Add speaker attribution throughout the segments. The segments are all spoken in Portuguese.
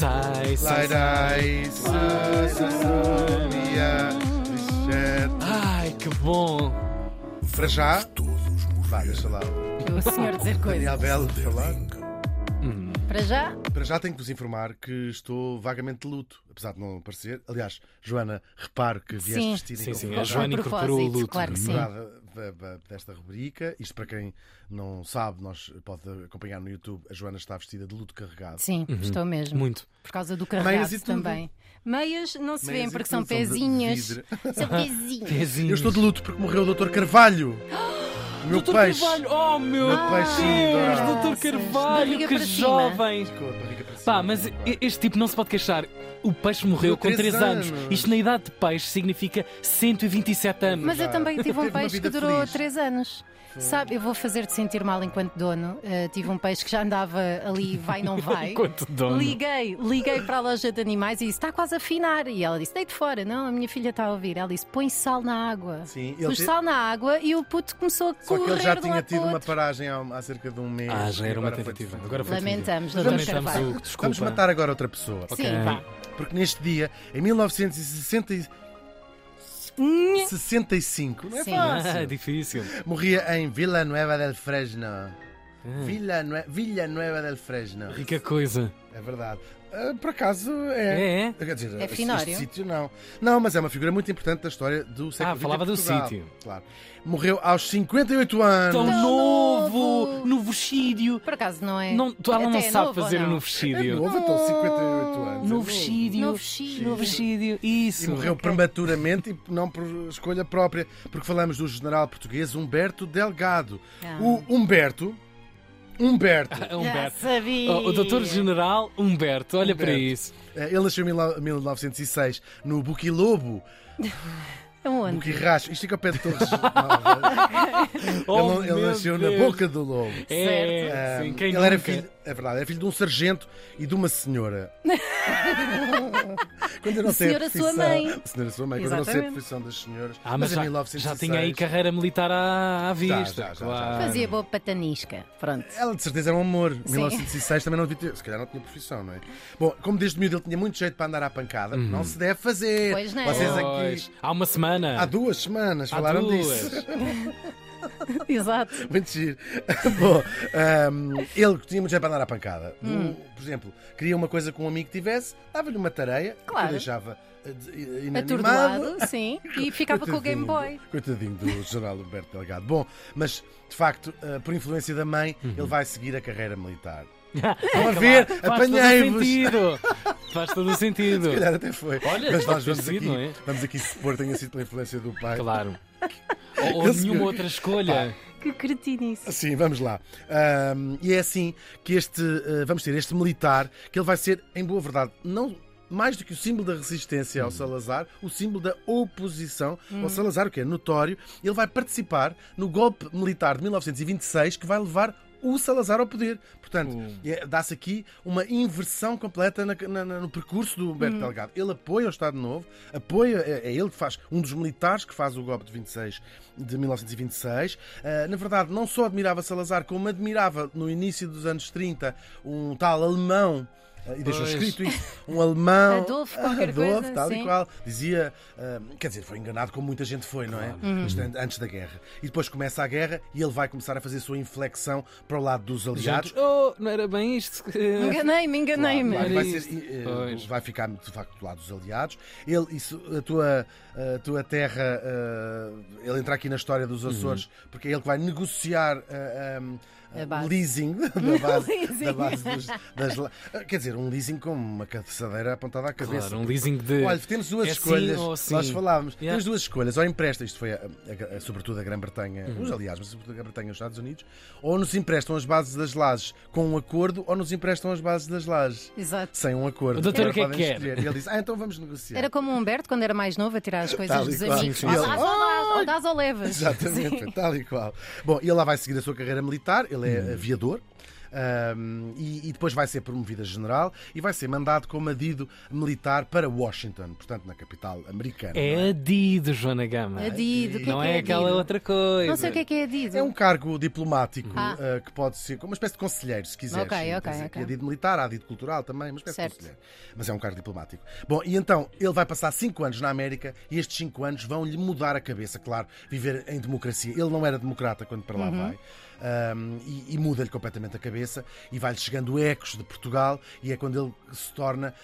Speaker 1: Sai, sai, sai. Ai, que bom.
Speaker 2: Para já, vá, deixa lá o
Speaker 3: senhor dizer
Speaker 2: Daniel
Speaker 3: coisas.
Speaker 2: Belo falar.
Speaker 3: Para já,
Speaker 2: Para já tenho que vos informar que estou vagamente de luto, apesar de não parecer. Aliás, Joana, reparo que vieste
Speaker 3: Sim.
Speaker 2: vestida
Speaker 1: Sim,
Speaker 2: em
Speaker 1: sim, a. Joana incorporou o luto.
Speaker 3: claro que sim.
Speaker 2: desta rubrica. Isto para quem não sabe, nós pode acompanhar no YouTube. A Joana está vestida de luto carregado.
Speaker 3: sim, estou mesmo.
Speaker 1: Muito.
Speaker 3: Por causa do carregado também. Meias não se
Speaker 2: Meias e
Speaker 3: porque são pezinhas. São pezinhos.
Speaker 1: Pezinhos.
Speaker 2: Eu estou de luto porque morreu o Dr. Carvalho. Meu
Speaker 1: Doutor
Speaker 2: peixe.
Speaker 1: Carvalho, oh meu
Speaker 2: Meu peixinho
Speaker 1: Deus. Doutor
Speaker 3: Graças.
Speaker 1: Carvalho, que jovem. Pá, mas e- este tipo não se pode queixar. O peixe morreu com
Speaker 2: três
Speaker 1: 3 anos.
Speaker 2: anos.
Speaker 1: Isto na idade de peixe significa 127 anos.
Speaker 3: Mas eu também tive um
Speaker 2: Teve uma
Speaker 3: peixe que
Speaker 2: vida
Speaker 3: durou
Speaker 2: feliz.
Speaker 3: 3 anos. Sabe, eu vou fazer-te sentir mal enquanto dono. Uh, tive um peixe que já andava ali, vai, não vai.
Speaker 1: Enquanto dono.
Speaker 3: Liguei, liguei para a loja de animais e disse: está quase a afinar. E ela disse: deite fora. Não, a minha filha está a ouvir. Ela disse: põe sal na água.
Speaker 2: Sim, ele
Speaker 3: Pus
Speaker 2: te-
Speaker 3: sal na água e o puto começou a
Speaker 2: Só
Speaker 3: correr
Speaker 2: que ele já
Speaker 3: de um
Speaker 2: tinha
Speaker 3: lado para
Speaker 2: tido
Speaker 3: o
Speaker 2: uma
Speaker 3: outro.
Speaker 2: paragem há, há cerca de um mês.
Speaker 1: Ah, já era uma
Speaker 2: Agora foi
Speaker 1: tentativa. Agora foi
Speaker 3: Lamentamos, doutor
Speaker 1: Lamentamos
Speaker 3: Carvalho.
Speaker 1: o desculpa.
Speaker 2: Vamos matar agora outra pessoa.
Speaker 1: Ok.
Speaker 3: Sim, vá.
Speaker 2: Porque neste dia, em 1960 e-
Speaker 3: Nha.
Speaker 2: 65, não é
Speaker 3: Sim.
Speaker 1: Ah,
Speaker 2: fácil,
Speaker 1: difícil.
Speaker 2: morria em Vila Nueva del Fresno.
Speaker 1: Ah,
Speaker 2: Vila, Nue... Villa Nueva del Fresno.
Speaker 1: rica coisa.
Speaker 2: É verdade. Ah, por acaso é.
Speaker 1: É, é.
Speaker 2: Quer dizer,
Speaker 3: É finório?
Speaker 2: Sítio não. Não, mas é uma figura muito importante da história do século
Speaker 1: Ah, falava do sítio.
Speaker 2: Claro. Morreu aos 58 anos.
Speaker 1: Tão
Speaker 3: Tão
Speaker 1: novo,
Speaker 3: novo.
Speaker 1: no.
Speaker 3: Por acaso não é.
Speaker 1: Não, tu, ela não
Speaker 3: é
Speaker 1: sabe
Speaker 3: novo ou
Speaker 1: fazer
Speaker 3: não?
Speaker 1: no
Speaker 2: É novo, então 58 anos. é
Speaker 1: No
Speaker 2: novo.
Speaker 1: vexídio.
Speaker 3: No.
Speaker 2: E
Speaker 1: Isso.
Speaker 2: morreu prematuramente e não por escolha própria, porque falamos do general português Humberto Delgado.
Speaker 3: Ah.
Speaker 2: O Humberto. Humberto.
Speaker 1: É
Speaker 3: Já
Speaker 1: Humberto.
Speaker 3: sabia.
Speaker 1: Oh, o doutor General Humberto, olha para
Speaker 2: Humberto.
Speaker 1: isso.
Speaker 2: eh, Ele nasceu em mil- 1906 no Buquilobo,
Speaker 3: Aonde?
Speaker 2: Buquirracho. Isto fica ao pé de Torres.
Speaker 1: Oh,
Speaker 2: ele ele nasceu na
Speaker 1: Deus.
Speaker 2: boca do lobo.
Speaker 1: É,
Speaker 2: Ah,
Speaker 1: sim, quem
Speaker 2: ele era
Speaker 1: nunca?
Speaker 2: filho, é verdade, era filho de um sargento e de uma senhora. quando eu não sei a
Speaker 3: Senhora sua
Speaker 2: profissão-
Speaker 3: mãe.
Speaker 2: Senhora sua mãe, quando eu não sei a profissão das senhoras.
Speaker 1: Ah, mas,
Speaker 2: em
Speaker 1: já,
Speaker 2: 1906,
Speaker 1: já tinha aí carreira militar à, à vista.
Speaker 2: já, já, já.
Speaker 1: claro.
Speaker 3: Fazia boa patanisca. Pronto.
Speaker 2: Ela de certeza era um amor.
Speaker 3: Sim.
Speaker 2: 1906 também não devia ter. Se calhar não tinha profissão, não é? Bom, como desde miúdo ele tinha muito jeito para andar à pancada, não se deve fazer.
Speaker 3: Pois não.
Speaker 2: Vocês
Speaker 1: Pois,
Speaker 2: aqui.
Speaker 1: Há uma semana.
Speaker 2: Há duas semanas
Speaker 1: Há
Speaker 2: falaram
Speaker 1: duas.
Speaker 2: disso.
Speaker 3: Exato.
Speaker 2: Muito giro. Bom, ahm, ele tinha muito jeito para andar à pancada.
Speaker 3: Hum.
Speaker 2: Por exemplo, queria uma coisa que um amigo tivesse, dava-lhe uma tareia, que
Speaker 3: Claro.
Speaker 2: o deixava eh, de- inanimado.
Speaker 3: Atordoado, sim. E ficava com o Game Boy.
Speaker 2: Coitadinho do general Humberto Delgado. Bom, mas de facto, eh, por influência da mãe,
Speaker 1: Uhum.
Speaker 2: ele vai seguir a carreira militar.
Speaker 1: Estão
Speaker 2: a ver,
Speaker 1: Faz todo o
Speaker 2: apanhei-vos.
Speaker 1: sentido. Faz todo o sentido.
Speaker 2: Se calhar até foi.
Speaker 1: Olha,
Speaker 2: mas nós vamos
Speaker 1: sido,
Speaker 2: aqui,
Speaker 1: não é?
Speaker 2: vamos aqui supor que tenha sido pela influência do pai.
Speaker 1: Claro. Ou, nenhuma outra escolha.
Speaker 3: Que cretinice.
Speaker 2: Sim, vamos lá. Ahm, e é assim que este, eh, vamos ter este militar, que ele vai ser, em boa verdade, não mais do que o símbolo da resistência ao Salazar, o símbolo da oposição ao Salazar, o que é notório. Ele vai participar no golpe militar de 1926 que vai levar o Salazar ao poder. Portanto, é- dá-se aqui uma inversão completa na- na- na- no percurso do Humberto Delgado. Ele apoia o Estado Novo, apoia, é, é ele que faz, um dos militares que faz o golpe de 26 de 1926. Ah, na verdade, não só admirava Salazar, como admirava no início dos anos 30 um tal alemão. Ah, E deixou
Speaker 1: Pois.
Speaker 2: escrito isso, um alemão.
Speaker 3: Adolfo, qualquer
Speaker 2: Adolfo,
Speaker 3: coisa,
Speaker 2: tal
Speaker 3: sim.
Speaker 2: e qual. Dizia, ah, quer dizer, foi enganado como muita gente foi, não é? Isto an- antes da guerra. E depois começa a guerra e ele vai começar a fazer a sua inflexão para o lado dos aliados.
Speaker 1: Gente, oh, não era bem isto. que-
Speaker 3: Enganei-me, enganei-me.
Speaker 2: Claro, vai, ser, eh,
Speaker 1: Pois.
Speaker 2: vai ficar de facto do lado dos aliados. Ele, isso, a, tua, a tua terra, eh, ele entra aqui na história dos Açores, porque é ele que vai negociar eh, um,
Speaker 3: A base.
Speaker 2: leasing da base,
Speaker 3: Leasing.
Speaker 2: da base dos, das. la- Quer dizer, um leasing com uma caçadeira apontada à cabeça.
Speaker 1: Claro, um leasing de.
Speaker 2: Olha, temos duas
Speaker 1: é sim
Speaker 2: escolhas.
Speaker 1: ou sim.
Speaker 2: Nós falávamos.
Speaker 1: Yeah.
Speaker 2: Temos duas escolhas. Ou empresta, isto foi a- a- a- sobretudo a Grã-Bretanha,
Speaker 1: Uhum.
Speaker 2: os aliados, mas sobretudo a Grã-Bretanha e os Estados Unidos, ou nos emprestam as bases das lajes com um acordo, ou nos emprestam as bases das lajes
Speaker 3: Exato.
Speaker 2: sem um acordo.
Speaker 1: O doutor o que é que
Speaker 2: podem
Speaker 1: quer?
Speaker 2: escolher. E ele disse: Ah, então vamos negociar.
Speaker 3: Era como o Humberto quando era mais novo a tirar as coisas
Speaker 2: Tal
Speaker 3: dos amigos.
Speaker 2: Sim, sim.
Speaker 3: Ou dás ou levas.
Speaker 2: Exatamente,
Speaker 3: Sim.
Speaker 2: tal e qual. Bom, e ele lá vai seguir a sua carreira militar, ele é
Speaker 1: Hum.
Speaker 2: aviador. Um, e, e depois vai ser promovido a general e vai ser mandado como adido militar para Washington, portanto, na capital americana. não
Speaker 1: É adido, Joana Gama.
Speaker 3: Adido, o que é
Speaker 1: Não
Speaker 3: que
Speaker 1: é,
Speaker 3: é
Speaker 1: aquela
Speaker 3: adido?
Speaker 1: outra coisa.
Speaker 3: Não sei o que é que é adido.
Speaker 2: É um cargo diplomático
Speaker 3: Ah.
Speaker 2: uh, que pode ser como uma espécie de conselheiro, se quiseres.
Speaker 3: Ok, ok,
Speaker 2: Tens aqui
Speaker 3: ok.
Speaker 2: adido militar, há adido cultural também, uma espécie
Speaker 3: Certo.
Speaker 2: de conselheiro. Mas é um cargo diplomático. Bom, e então ele vai passar cinco anos na América e estes cinco anos vão-lhe mudar a cabeça, claro, viver em democracia. Ele não era democrata quando para lá
Speaker 3: Uhum.
Speaker 2: vai. Um, e, e muda-lhe completamente a cabeça e vai-lhe chegando ecos de Portugal e é quando ele se torna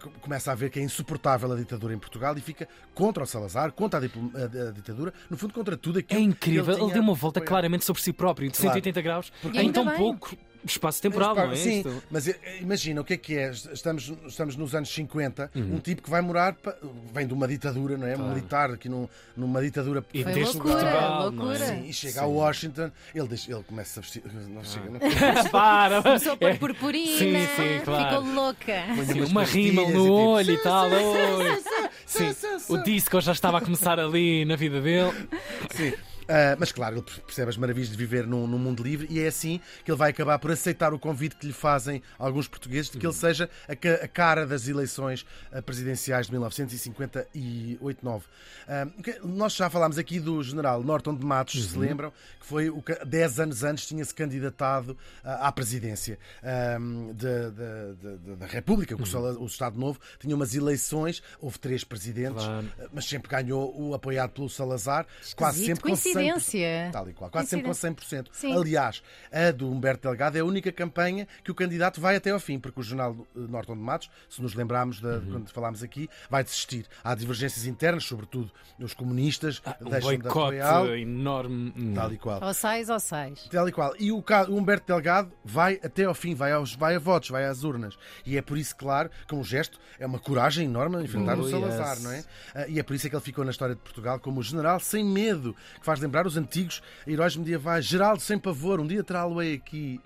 Speaker 2: co- começa a ver que é insuportável a ditadura em Portugal e fica contra o Salazar, contra a, ditadura, no fundo contra tudo
Speaker 1: É
Speaker 2: aquilo que
Speaker 1: incrível. Ele,
Speaker 2: tinha
Speaker 1: deu uma volta
Speaker 2: apoiado.
Speaker 1: claramente sobre si próprio, de
Speaker 2: Claro.
Speaker 1: 180 graus,
Speaker 3: Porque
Speaker 1: em tão
Speaker 3: bem.
Speaker 1: pouco espaço temporal, não é?
Speaker 2: Sim,
Speaker 1: Isto-
Speaker 2: mas imagina o que é que é. Estamos, estamos nos anos 50,
Speaker 1: Uhum.
Speaker 2: um tipo que vai morar, pa- vem de uma ditadura, não é? Militar, aqui num- numa ditadura.
Speaker 1: E desde
Speaker 3: loucura,
Speaker 1: Portugal, é?
Speaker 3: loucura.
Speaker 2: Sim, e chega a Washington, ele, deixa, ele começa a vestir. Não chega, não
Speaker 1: Para!
Speaker 3: Começou a pôr
Speaker 1: É.
Speaker 3: purpurina,
Speaker 1: Sim, sim, claro.
Speaker 3: ficou louca.
Speaker 1: Sim, uma
Speaker 2: pastilhas
Speaker 1: no
Speaker 2: e tipo,
Speaker 1: olho e tal.
Speaker 2: sim,
Speaker 1: oi.
Speaker 2: sim,
Speaker 1: Sim,
Speaker 2: sim, sim.
Speaker 1: o disco já estava a começar ali na vida dele.
Speaker 2: Sim. Ah, mas claro, ele percebe as maravilhas de viver num, num mundo livre e é assim que ele vai acabar por aceitar o convite que lhe fazem alguns portugueses de que ele seja a, ca- a cara das eleições ah, presidenciais de 1958-9. Ah, que- nós já falámos aqui do general Norton de Matos, se lembram, que foi o que 10 anos antes tinha-se candidatado à presidência de- de- de- da República, que o Estado Novo tinha umas eleições, houve três presidentes,
Speaker 1: Claro.
Speaker 2: mas sempre ganhou o apoiado pelo Salazar, quase
Speaker 3: Esquisito,
Speaker 2: sempre com 100%.
Speaker 3: coincidência.
Speaker 2: Tal e qual, quase sempre com 100%.
Speaker 3: Sim.
Speaker 2: Aliás, a do Humberto Delgado é a única campanha que o candidato vai até ao fim, porque o jornal eh, Norton de Matos, se nos lembrarmos de,
Speaker 1: Uhum.
Speaker 2: quando falámos aqui, vai desistir. Há divergências internas, sobretudo os comunistas,
Speaker 1: Um
Speaker 2: deixam de
Speaker 1: boicote enorme.
Speaker 2: Tal e qual.
Speaker 3: Ou sais ou sais.
Speaker 2: Tal e qual. E o, o Humberto Delgado vai até ao fim, vai, aos, vai a votos, vai às urnas. E é por isso, claro, que um gesto é uma coragem enorme enfrentar
Speaker 1: Oh,
Speaker 2: o Salazar,
Speaker 1: yes.
Speaker 2: não é? Ah, E é por isso é que ele ficou na história de Portugal como o general sem medo, que faz lembrar os antigos heróis medievais. Geraldo sem pavor, um dia terá-lo-ei aqui.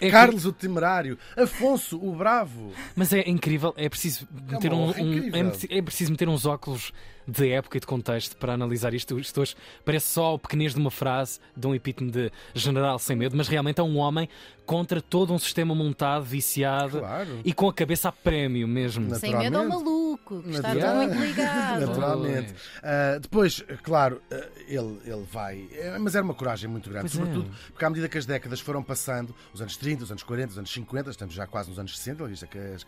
Speaker 1: É- é-
Speaker 2: Carlos o Temerário, Afonso o Bravo.
Speaker 1: Mas é incrível, é preciso meter
Speaker 2: uma
Speaker 1: um, um- é, é preciso meter uns óculos de época e de contexto para analisar isto. Isto hoje parece só o pequenez de uma frase, de um epítome de general sem medo, mas realmente é um homem contra todo um sistema montado, viciado
Speaker 2: Claro.
Speaker 1: e com a cabeça a prémio mesmo.
Speaker 3: Sem medo ao maluco, que está tudo muito ligado.
Speaker 2: Naturalmente. Ah, depois, claro, ah, ele, ele vai. é, mas era uma coragem muito grande,
Speaker 1: Pois é.
Speaker 2: sobretudo porque à medida que as décadas foram passando, os anos 30, os anos 40, os anos 50, estamos já quase nos anos 60, visto que as,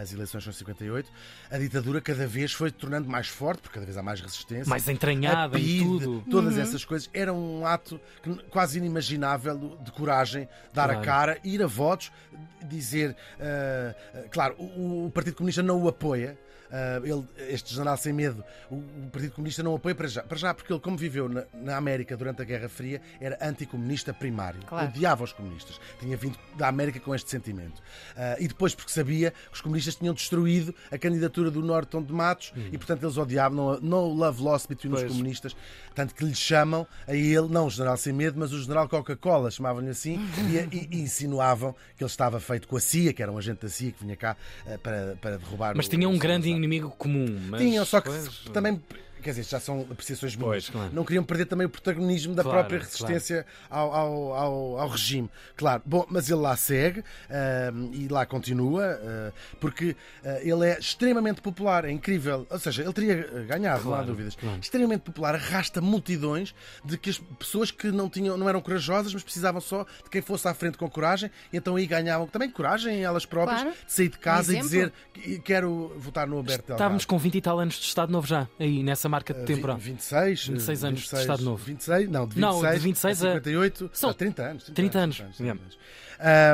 Speaker 2: as eleições são 58, a ditadura cada vez foi tornando mais forte, porque cada vez há mais resistência.
Speaker 1: Mais entranhada
Speaker 2: a
Speaker 1: em tudo.
Speaker 2: Todas essas coisas. Era um ato que- quase inimaginável de coragem, dar a
Speaker 1: Claro.
Speaker 2: Cara, ir a votos, dizer. ah, claro, o, o Partido Comunista não o apoia. ah, ele, este general sem medo, o, o Partido Comunista não o apoia para já, para já porque ele, como viveu na, na América durante a Guerra Fria, era anticomunista primário.
Speaker 3: Claro.
Speaker 2: Odiava os comunistas. Tinha vindo da América com este sentimento. Ah, e depois, porque sabia que os comunistas tinham destruído a candidatura do Norton de Matos e, portanto, eles odiavam. No, no love lost between os
Speaker 1: Pois.
Speaker 2: comunistas. Tanto que lhe chamam a ele, não o general sem medo, mas o general Coca-Cola, chamavam-lhe assim, e, e- e insinuavam que ele estava feito com a CIA, que era um agente da CIA que vinha cá eh, para, para derrubar
Speaker 1: Mas
Speaker 2: o-
Speaker 1: tinha um grande inimigo comum. Mas,
Speaker 2: Tinham, só que
Speaker 1: pois,
Speaker 2: também. Quer dizer, já são apreciações minhas.
Speaker 1: Pois, claro.
Speaker 2: Não queriam perder também o protagonismo da
Speaker 1: Claro,
Speaker 2: própria resistência ao, ao, ao, ao regime. Claro, bom, mas ele lá segue ahm, e lá continua, ah, porque ah, ele é extremamente popular, é incrível. Ou seja, ele teria ah, ganhado, não há
Speaker 1: Claro,
Speaker 2: dúvidas.
Speaker 1: claro.
Speaker 2: Extremamente popular, arrasta multidões de que as pessoas que não, tinham, não eram corajosas, mas precisavam só de quem fosse à frente com coragem, e então aí ganhavam também coragem elas próprias
Speaker 3: Claro.
Speaker 2: de sair de casa
Speaker 3: Um
Speaker 2: e dizer que quero votar no Alberto Delgado.
Speaker 1: Estávamos com 20 e tal anos de Estado Novo já, aí nessa marca de temporal.
Speaker 2: vi- 26,
Speaker 1: 26 anos de
Speaker 2: 26,
Speaker 1: Estado Novo.
Speaker 2: 26, não, de 26,
Speaker 1: Não, de 26
Speaker 2: a
Speaker 1: a-
Speaker 2: 58,
Speaker 1: São
Speaker 2: a 30 anos.
Speaker 1: 30 anos,
Speaker 2: 30
Speaker 1: yeah.
Speaker 2: anos.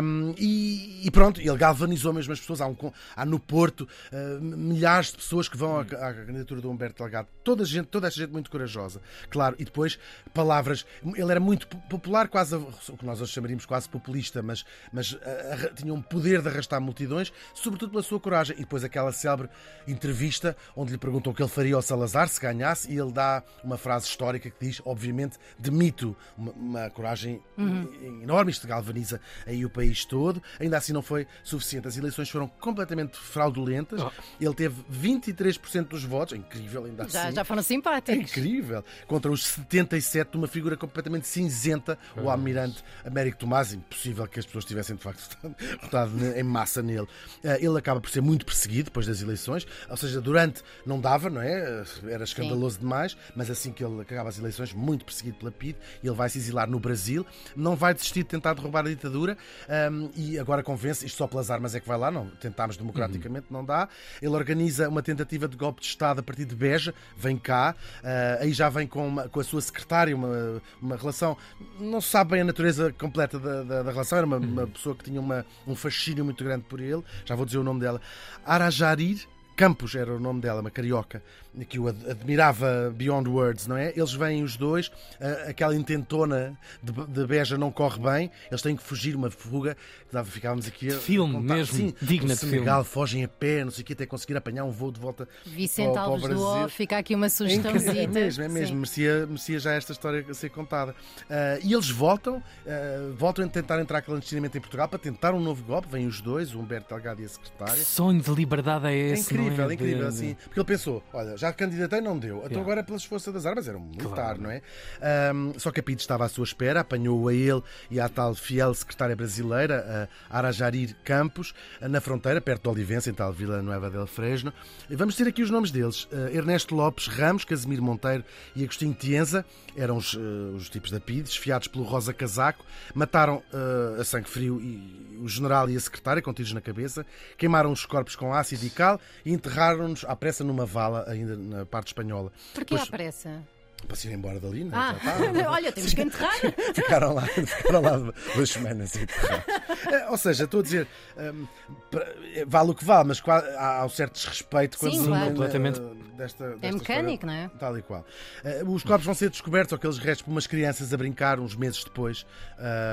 Speaker 2: Um, e, e pronto, ele galvanizou mesmo as pessoas. Há, um, há no Porto uh, milhares de pessoas que vão à, à candidatura do Humberto Delgado. Toda, a gente, toda esta gente muito corajosa. Claro, e depois palavras. Ele era muito po- popular, quase o que nós hoje chamaríamos quase populista, mas, mas uh, tinha um poder de arrastar multidões, sobretudo pela sua coragem. E depois aquela célebre entrevista onde lhe perguntam o que ele faria ao Salazar se ganhasse, e ele dá uma frase histórica que diz, obviamente, demito uma, uma coragem enorme, isto galvaniza aí o país todo. Ainda assim não foi suficiente. As eleições foram completamente fraudulentas.
Speaker 1: Oh.
Speaker 2: Ele teve 23% dos votos, é incrível ainda
Speaker 3: Já,
Speaker 2: assim.
Speaker 3: já foram
Speaker 2: É
Speaker 3: simpáticos.
Speaker 2: incrível. Contra os 77 de uma figura completamente cinzenta, o almirante Américo Tomás. Impossível que as pessoas tivessem de facto votado em massa nele. Eh, Ele acaba por ser muito perseguido depois das eleições, ou seja, durante não dava, não é? Era escandaloso demais, mas assim que ele acaba as eleições, muito perseguido pela PIDE, ele vai se exilar no Brasil, não vai desistir de tentar derrubar a ditadura ehm, e agora convence, isto só pelas armas é que vai lá, não tentámos democraticamente, não dá. Ele organiza uma tentativa de golpe de Estado a partir de Beja, vem cá, eh, aí já vem com, uma- com a sua secretária, uma, uma relação, não se sabe bem a natureza completa da, da- da relação, era uma, uma pessoa que tinha uma- um fascínio muito grande por ele, já vou dizer o nome dela, Arajarir Campos era o nome dela, uma carioca, que o ad- admirava beyond words, não é? Eles vêm os dois, aquela intentona de, de Beja não corre bem, eles têm que fugir, uma fuga, dava- ficávamos aqui
Speaker 1: De filme
Speaker 2: contar-
Speaker 1: mesmo,
Speaker 2: Sim,
Speaker 1: digna de
Speaker 2: Senegal, fogem a pé, não sei o que, até conseguir apanhar um voo de volta
Speaker 3: Vicente
Speaker 2: para,
Speaker 3: Alves
Speaker 2: para o
Speaker 3: do. O, fica aqui uma
Speaker 2: É
Speaker 3: sugestãozinha.
Speaker 2: É mesmo, é mesmo. Merecia, merecia já esta história a ser contada. Ah, e eles voltam, ah, voltam a tentar entrar clandestinamente em Portugal para tentar um novo golpe. Vêm os dois, o Humberto Delgado e a
Speaker 1: Que
Speaker 2: secretária.
Speaker 1: sonho de liberdade é
Speaker 2: É
Speaker 1: esse?
Speaker 2: Incrível, é incrível,
Speaker 1: De-
Speaker 2: assim. Porque ele pensou: olha, já candidatei, não deu. Então
Speaker 1: Yeah.
Speaker 2: agora é pelas forças das armas, era um militar,
Speaker 1: Claro.
Speaker 2: não é? Ahm, só que a PIDE estava à sua espera, apanhou a ele e à tal fiel secretária brasileira, a Arajarir Campos, na fronteira, perto de Olivença, em tal Vila Nueva del Fresno. E Vamos ter aqui os nomes deles: Ah, Ernesto Lopes Ramos, Casimiro Monteiro e Agostinho Tienza, eram os, ah, os tipos da PIDE, esfiados pelo Rosa Casaco, mataram ah, a sangue frio e, o general e a secretária, com tiros na cabeça, queimaram os corpos com ácido e cal e enterraram-nos à pressa numa vala, ainda na parte espanhola.
Speaker 3: Porquê
Speaker 2: Pois-
Speaker 3: à pressa?
Speaker 2: Para se ir embora dali, não é?
Speaker 3: Ah, olha, temos que enterrar.
Speaker 2: Ficaram lá, ficaram lá duas semanas. a enterrar. Eh, Ou seja, estou a dizer, hum, pra- eh, vale o que vale, mas há há um certo desrespeito quando
Speaker 3: Sim,
Speaker 2: se
Speaker 3: claro.
Speaker 1: Completamente.
Speaker 2: desta, desta
Speaker 3: É mecânico,
Speaker 2: história,
Speaker 3: não é?
Speaker 2: Tal e qual. Eh, Os corpos vão ser descobertos, ou aqueles restos, por umas crianças a brincar uns meses depois,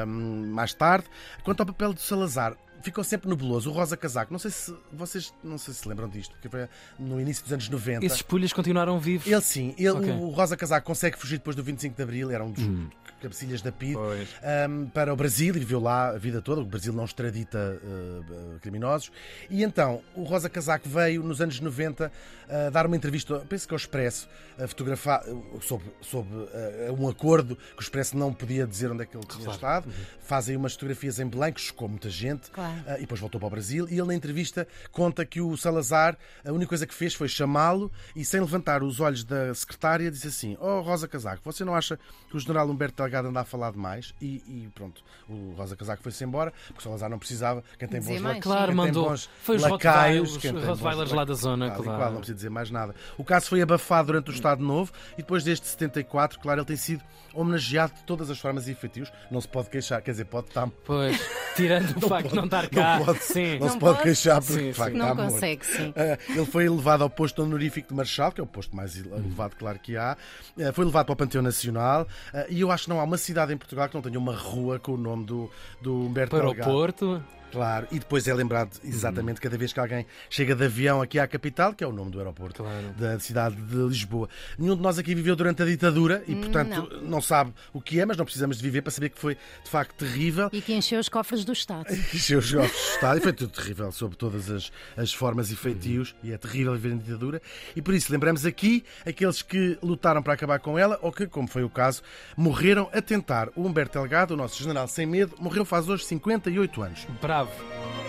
Speaker 2: hum, mais tarde. Quanto ao papel de Salazar, ficou sempre nebuloso. O Rosa Casaco, não sei se vocês não sei se lembram disto, porque foi no início dos anos 90.
Speaker 1: Esses pulhas continuaram vivos.
Speaker 2: Ele sim, ele,
Speaker 1: Ok.
Speaker 2: o Rosa Casaco consegue fugir depois do 25 de Abril, era um dos
Speaker 1: Hum.
Speaker 2: cabecilhas da
Speaker 1: Pois.
Speaker 2: um, para o Brasil e viveu lá a vida toda. O Brasil não extradita uh, criminosos. E então, o Rosa Casaco veio nos anos 90 uh, dar uma entrevista, penso que ao Expresso, a fotografar uh, sobre, sobre uh, um acordo que o Expresso não podia dizer onde é que ele tinha
Speaker 1: Claro.
Speaker 2: estado. Fazem umas fotografias em Belém, que chocou muita gente.
Speaker 3: Claro.
Speaker 2: Uh, e depois voltou para o Brasil. E ele, na entrevista, conta que o Salazar, a única coisa que fez foi chamá-lo e, sem levantar os olhos da secretária, disse assim: Oh, Rosa Casaco, você não acha que o general Humberto Delgado anda a falar demais? E, e pronto, o Rosa Casaco foi-se embora, porque o Salazar não precisava. Quem tem
Speaker 3: Dizer
Speaker 2: bons
Speaker 3: mais,
Speaker 2: lacaios,
Speaker 1: Claro,
Speaker 2: quem
Speaker 1: mandou.
Speaker 2: bons
Speaker 1: Foi os
Speaker 2: lacaios,
Speaker 1: Rottweilers- lá da zona,
Speaker 2: Tal
Speaker 1: claro.
Speaker 2: qual, não precisa dizer mais nada. O caso foi abafado durante o Estado Novo e depois deste 74, claro, ele tem sido homenageado de todas as formas e efetivos. Não se pode queixar, quer dizer, pode estar
Speaker 1: Pois, tirando o facto de não estar.
Speaker 2: não pode,
Speaker 1: sim.
Speaker 2: não se
Speaker 3: Não
Speaker 2: pode
Speaker 3: pode?
Speaker 2: queixar porque
Speaker 1: Sim,
Speaker 2: de facto
Speaker 1: sim.
Speaker 3: Não
Speaker 2: morto.
Speaker 3: consegue, sim.
Speaker 2: Uh, ele foi elevado ao posto honorífico de Marechal, que é o posto mais ele- elevado, claro que há. Uh, foi levado para o Panteão Nacional. Uh, e eu acho que não há uma cidade em Portugal que não tenha uma rua com o nome do, do Humberto
Speaker 1: Para o. Porto.
Speaker 2: Claro, e depois é lembrado exatamente cada vez que alguém chega de avião aqui à capital, que é o nome do aeroporto
Speaker 1: Claro.
Speaker 2: da cidade de Lisboa. Nenhum de nós aqui viveu durante a ditadura e, portanto, não. sabe o que é, mas não precisamos de viver para saber que foi de facto terrível.
Speaker 3: E que encheu os cofres do Estado.
Speaker 2: Encheu os jogos de Estado e foi tudo terrível, sob todas as, as formas e feitios, e é terrível viver em ditadura. E por isso lembramos aqui aqueles que lutaram para acabar com ela ou que, como foi o caso, morreram a tentar. O Humberto Delgado, o nosso general sem medo, morreu faz hoje 58 anos.
Speaker 1: Bravo.
Speaker 4: Vamos